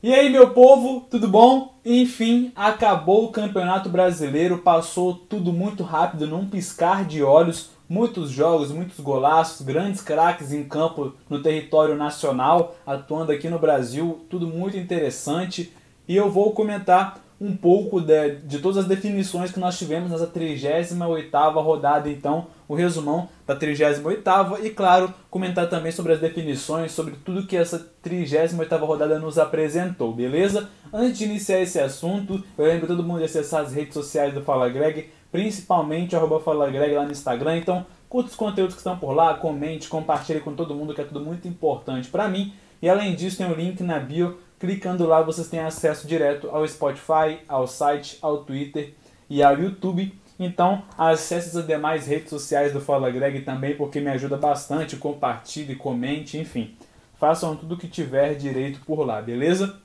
E aí, meu povo, tudo bom? Enfim, acabou o Campeonato Brasileiro, passou tudo muito rápido, num piscar de olhos. Muitos jogos, muitos golaços, grandes craques em campo no território nacional, atuando aqui no Brasil, tudo muito interessante. E eu vou comentar um pouco de, de todas as definições que nós tivemos nessa 38ª rodada, então o resumão da 38ª e claro, comentar também sobre as definições, sobre tudo que essa 38ª rodada nos apresentou, beleza? Antes de iniciar esse assunto, eu lembro todo mundo de acessar as redes sociais do Fala Greg, principalmente arroba Fala Greg lá no Instagram, então curta os conteúdos que estão por lá, comente, compartilhe com todo mundo, que é tudo muito importante para mim. E além disso, tem o um link na bio Clicando lá, vocês têm acesso direto ao Spotify, ao site, ao Twitter e ao YouTube. Então, acesse as demais redes sociais do Fala Greg também, porque me ajuda bastante. Compartilhe, comente, enfim. Façam tudo que tiver direito por lá, beleza?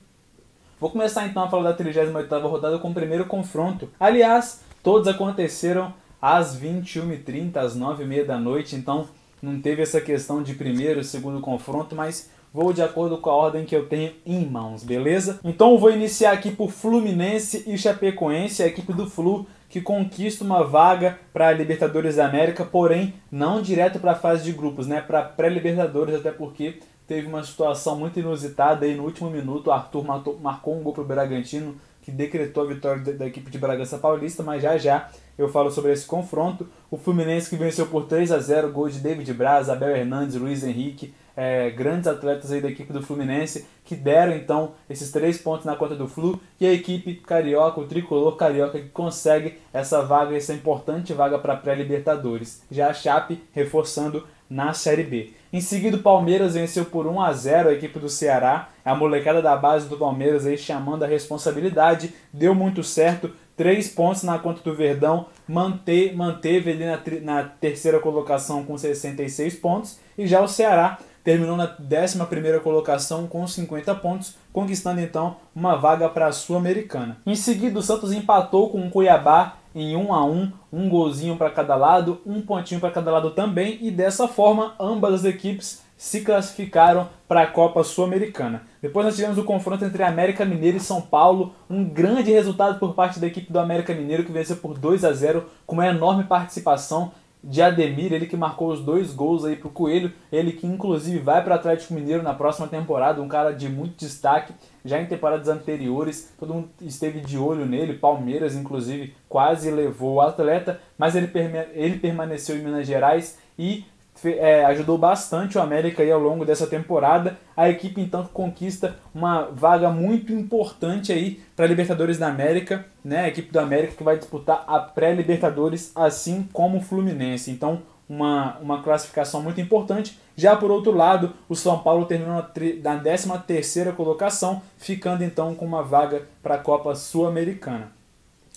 Vou começar então a falar da 38ª rodada com o primeiro confronto. Aliás, todos aconteceram às 21h30, às 9h30 da noite, então não teve essa questão de primeiro segundo confronto, mas vou de acordo com a ordem que eu tenho em mãos, beleza? Então vou iniciar aqui por Fluminense e Chapecoense, a equipe do Flu que conquista uma vaga para a Libertadores da América, porém não direto para a fase de grupos, né? Para pré-Libertadores, até porque teve uma situação muito inusitada aí no último minuto, o Arthur matou, marcou um gol para o Bragantino que decretou a vitória da, da equipe de Bragança Paulista, mas já já eu falo sobre esse confronto. O Fluminense que venceu por 3 a 0 gol de David Braz, Abel Hernandes, Luiz Henrique, é, grandes atletas aí da equipe do Fluminense que deram então esses três pontos na conta do Flu e a equipe carioca, o tricolor carioca que consegue essa vaga, essa importante vaga para pré-libertadores. Já a Chape reforçando na Série B. Em seguida, o Palmeiras venceu por 1 a 0 a equipe do Ceará. A molecada da base do Palmeiras aí chamando a responsabilidade, deu muito certo. Três pontos na conta do Verdão, mante, manteve ele na, na terceira colocação com 66 pontos. E já o Ceará terminou na 11 colocação com 50 pontos, conquistando então uma vaga para a Sul-Americana. Em seguida, o Santos empatou com o Cuiabá em 1 a 1, um golzinho para cada lado, um pontinho para cada lado também, e dessa forma ambas as equipes se classificaram para a Copa Sul-Americana. Depois nós tivemos o confronto entre América Mineiro e São Paulo, um grande resultado por parte da equipe do América Mineiro que venceu por 2 a 0 com uma enorme participação de Ademir, ele que marcou os dois gols aí pro Coelho, ele que inclusive vai para Atlético Mineiro na próxima temporada, um cara de muito destaque, já em temporadas anteriores, todo mundo esteve de olho nele, Palmeiras inclusive quase levou o atleta, mas ele, ele permaneceu em Minas Gerais e é, ajudou bastante o América aí ao longo dessa temporada. A equipe então conquista uma vaga muito importante aí para a Libertadores da América, né? A equipe do América que vai disputar a pré-Libertadores, assim como o Fluminense. Então, uma, uma classificação muito importante. Já por outro lado, o São Paulo terminou na 13 terceira colocação, ficando então com uma vaga para a Copa Sul-Americana.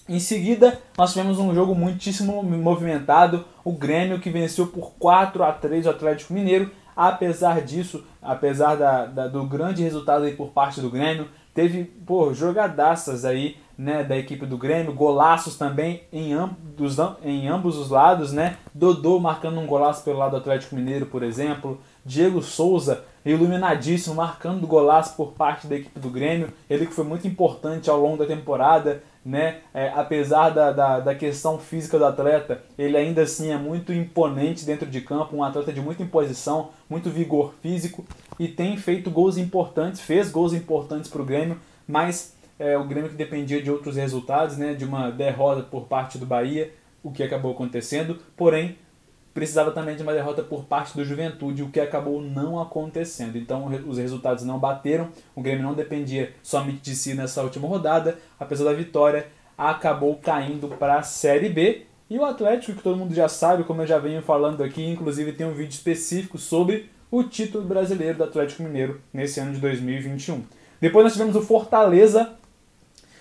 Em seguida, nós tivemos um jogo muitíssimo movimentado, o Grêmio que venceu por 4 a 3 o Atlético Mineiro. Apesar disso, apesar da, da, do grande resultado aí por parte do Grêmio, teve pô, jogadaças aí né, da equipe do Grêmio, golaços também em, ambos, em ambos os lados, né? Dodô marcando um golaço pelo lado do Atlético Mineiro, por exemplo. Diego Souza iluminadíssimo, marcando golaço por parte da equipe do Grêmio. Ele que foi muito importante ao longo da temporada, né? É, apesar da, da, da, questão física do atleta, ele ainda assim é muito imponente dentro de campo, um atleta de muita imposição, muito vigor físico e tem feito gols importantes, fez gols importantes para o Grêmio, mas é, o Grêmio que dependia de outros resultados, né? De uma derrota por parte do Bahia, o que acabou acontecendo, porém precisava também de uma derrota por parte do Juventude, o que acabou não acontecendo. Então os resultados não bateram, o Grêmio não dependia somente de si nessa última rodada, apesar da vitória, acabou caindo para a Série B. E o Atlético, que todo mundo já sabe, como eu já venho falando aqui, inclusive tem um vídeo específico sobre o título brasileiro do Atlético Mineiro nesse ano de 2021. Depois nós tivemos o Fortaleza,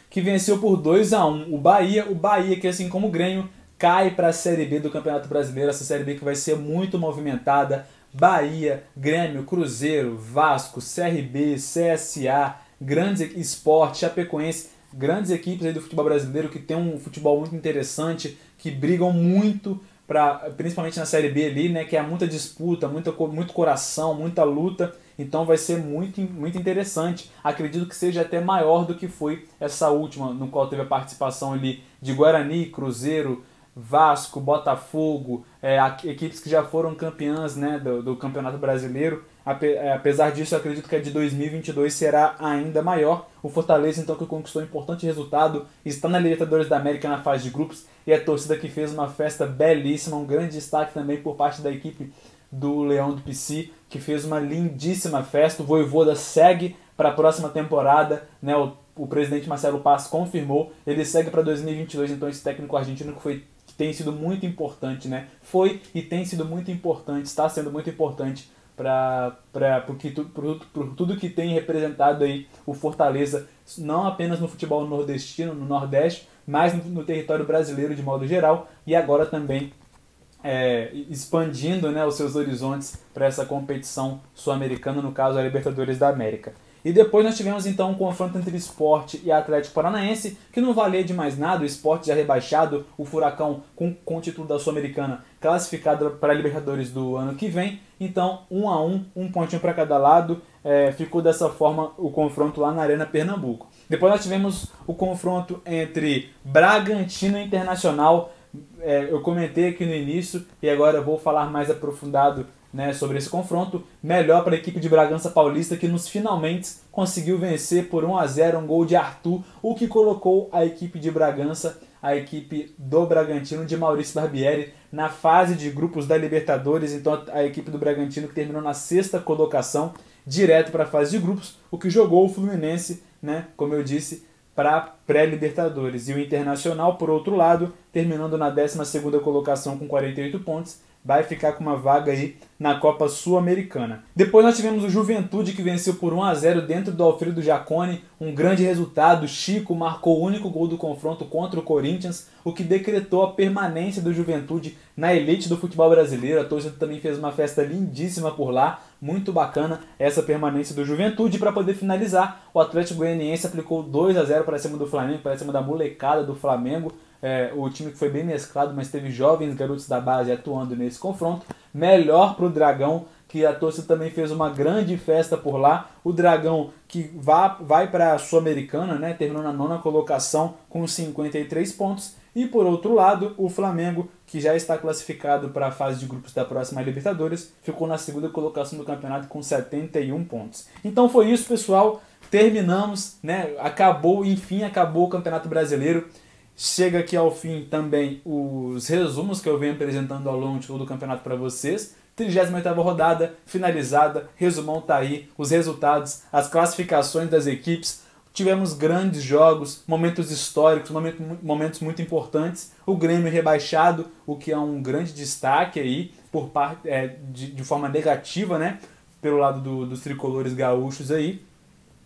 que venceu por 2 a 1 o Bahia. O Bahia, que assim como o Grêmio, cai para a Série B do Campeonato Brasileiro, essa Série B que vai ser muito movimentada. Bahia, Grêmio, Cruzeiro, Vasco, CRB, CSA, grandes esporte, Chapecoense, grandes equipes aí do futebol brasileiro que tem um futebol muito interessante, que brigam muito pra, principalmente na Série B ali, né, que é muita disputa, muita, muito coração, muita luta. Então vai ser muito, muito interessante. Acredito que seja até maior do que foi essa última, no qual teve a participação ali de Guarani, Cruzeiro, Vasco, Botafogo, é, equipes que já foram campeãs né, do, do Campeonato Brasileiro. É, apesar disso, acredito que a de 2022 será ainda maior. O Fortaleza, então, que conquistou um importante resultado, está na Libertadores da América na fase de grupos e a torcida que fez uma festa belíssima, um grande destaque também por parte da equipe do Leão do PC, que fez uma lindíssima festa. O Voivoda segue para a próxima temporada, né? O, o presidente Marcelo Paz confirmou, ele segue para 2022, então esse técnico argentino que foi tem sido muito importante, né? Foi e tem sido muito importante, está sendo muito importante para por tudo que tem representado aí o Fortaleza, não apenas no futebol nordestino, no Nordeste, mas no, no território brasileiro de modo geral, e agora também é, expandindo né, os seus horizontes para essa competição sul-americana, no caso a Libertadores da América. E depois nós tivemos então um confronto entre esporte e Atlético Paranaense, que não valia de mais nada, o esporte já rebaixado, o Furacão com, com o título da Sul-Americana classificado para a Libertadores do ano que vem. Então, um a um, um pontinho para cada lado, é, ficou dessa forma o confronto lá na Arena Pernambuco. Depois nós tivemos o confronto entre Bragantino Internacional. É, eu comentei aqui no início e agora vou falar mais aprofundado né, sobre esse confronto. Melhor para a equipe de Bragança Paulista que nos finalmente conseguiu vencer por 1 a 0 um gol de Arthur, o que colocou a equipe de Bragança, a equipe do Bragantino de Maurício Barbieri na fase de grupos da Libertadores. Então a equipe do Bragantino que terminou na sexta colocação, direto para a fase de grupos, o que jogou o Fluminense, né, como eu disse, para pré-Libertadores. E o Internacional, por outro lado, terminando na 12 segunda colocação com 48 pontos, vai ficar com uma vaga aí na Copa Sul-Americana. Depois nós tivemos o Juventude que venceu por 1 a 0 dentro do Alfredo Jacone, um grande resultado. Chico marcou o único gol do confronto contra o Corinthians, o que decretou a permanência do Juventude na elite do futebol brasileiro. A torcida também fez uma festa lindíssima por lá, muito bacana essa permanência do Juventude. Para poder finalizar, o Atlético Goianiense aplicou 2 a 0 para cima do Flamengo, para cima da molecada do Flamengo é, o time que foi bem mesclado, mas teve jovens garotos da base atuando nesse confronto. Melhor para o Dragão, que a torcida também fez uma grande festa por lá. O Dragão que vá, vai para a Sul-Americana, né, terminou na nona colocação com 53 pontos. E por outro lado, o Flamengo, que já está classificado para a fase de grupos da próxima Libertadores, ficou na segunda colocação do campeonato com 71 pontos. Então foi isso, pessoal. Terminamos, né? Acabou, enfim, acabou o Campeonato Brasileiro. Chega aqui ao fim também os resumos que eu venho apresentando ao longo de todo o campeonato para vocês. 38 rodada finalizada, resumão tá aí, os resultados, as classificações das equipes. Tivemos grandes jogos, momentos históricos, momentos muito importantes. O Grêmio rebaixado, o que é um grande destaque aí, por parte, é, de, de forma negativa, né? Pelo lado do, dos tricolores gaúchos aí.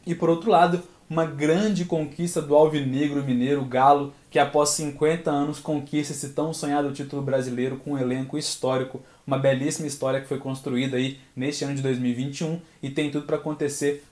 E por outro lado, uma grande conquista do Alvinegro Mineiro Galo, que após 50 anos conquista esse tão sonhado título brasileiro com um elenco histórico, uma belíssima história que foi construída aí neste ano de 2021 e tem tudo para acontecer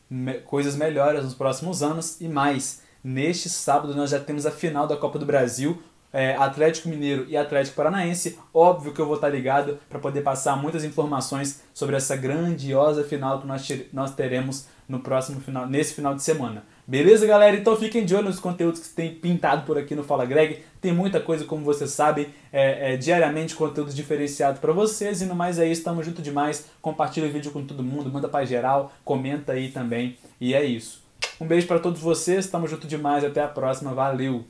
coisas melhores nos próximos anos e mais. Neste sábado nós já temos a final da Copa do Brasil, é, Atlético Mineiro e Atlético Paranaense. Óbvio que eu vou estar ligado para poder passar muitas informações sobre essa grandiosa final que nós, nós teremos no próximo final, nesse final de semana. Beleza, galera? Então fiquem de olho nos conteúdos que tem pintado por aqui no Fala Greg. Tem muita coisa, como vocês sabem, é, é, diariamente conteúdo diferenciado para vocês. E no mais é isso, tamo junto demais. Compartilha o vídeo com todo mundo, manda para geral, comenta aí também. E é isso. Um beijo para todos vocês, tamo junto demais, até a próxima, valeu!